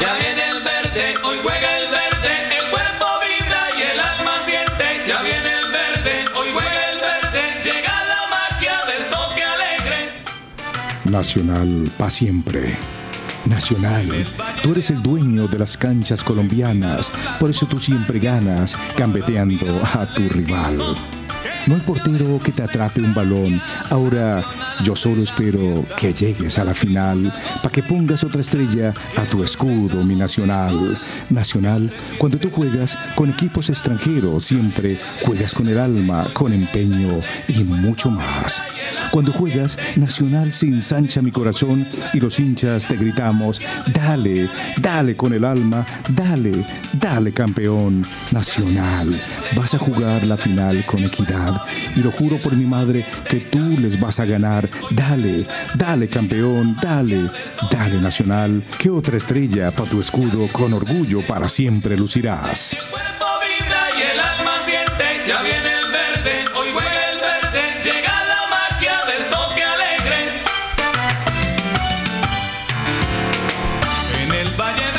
Ya viene el verde, hoy juega el verde, el cuerpo vibra y el alma siente. Ya viene el verde, hoy juega el verde, llega la magia del toque alegre. Nacional pa' siempre. Nacional, tú eres el dueño de las canchas colombianas, por eso tú siempre ganas gambeteando a tu rival. No hay portero que te atrape un balón. Ahora yo solo espero que llegues a la final para que pongas otra estrella a tu escudo, mi nacional. Nacional, cuando tú juegas con equipos extranjeros, siempre juegas con el alma, con empeño y mucho más. Cuando juegas, Nacional se ensancha mi corazón y los hinchas te gritamos, dale, dale con el alma, dale, dale campeón, Nacional. Vas a jugar la final con equidad y lo juro por mi madre que tú les vas a ganar. Dale, dale campeón, dale, dale Nacional, que otra estrella para tu escudo con orgullo para siempre lucirás. Alegre.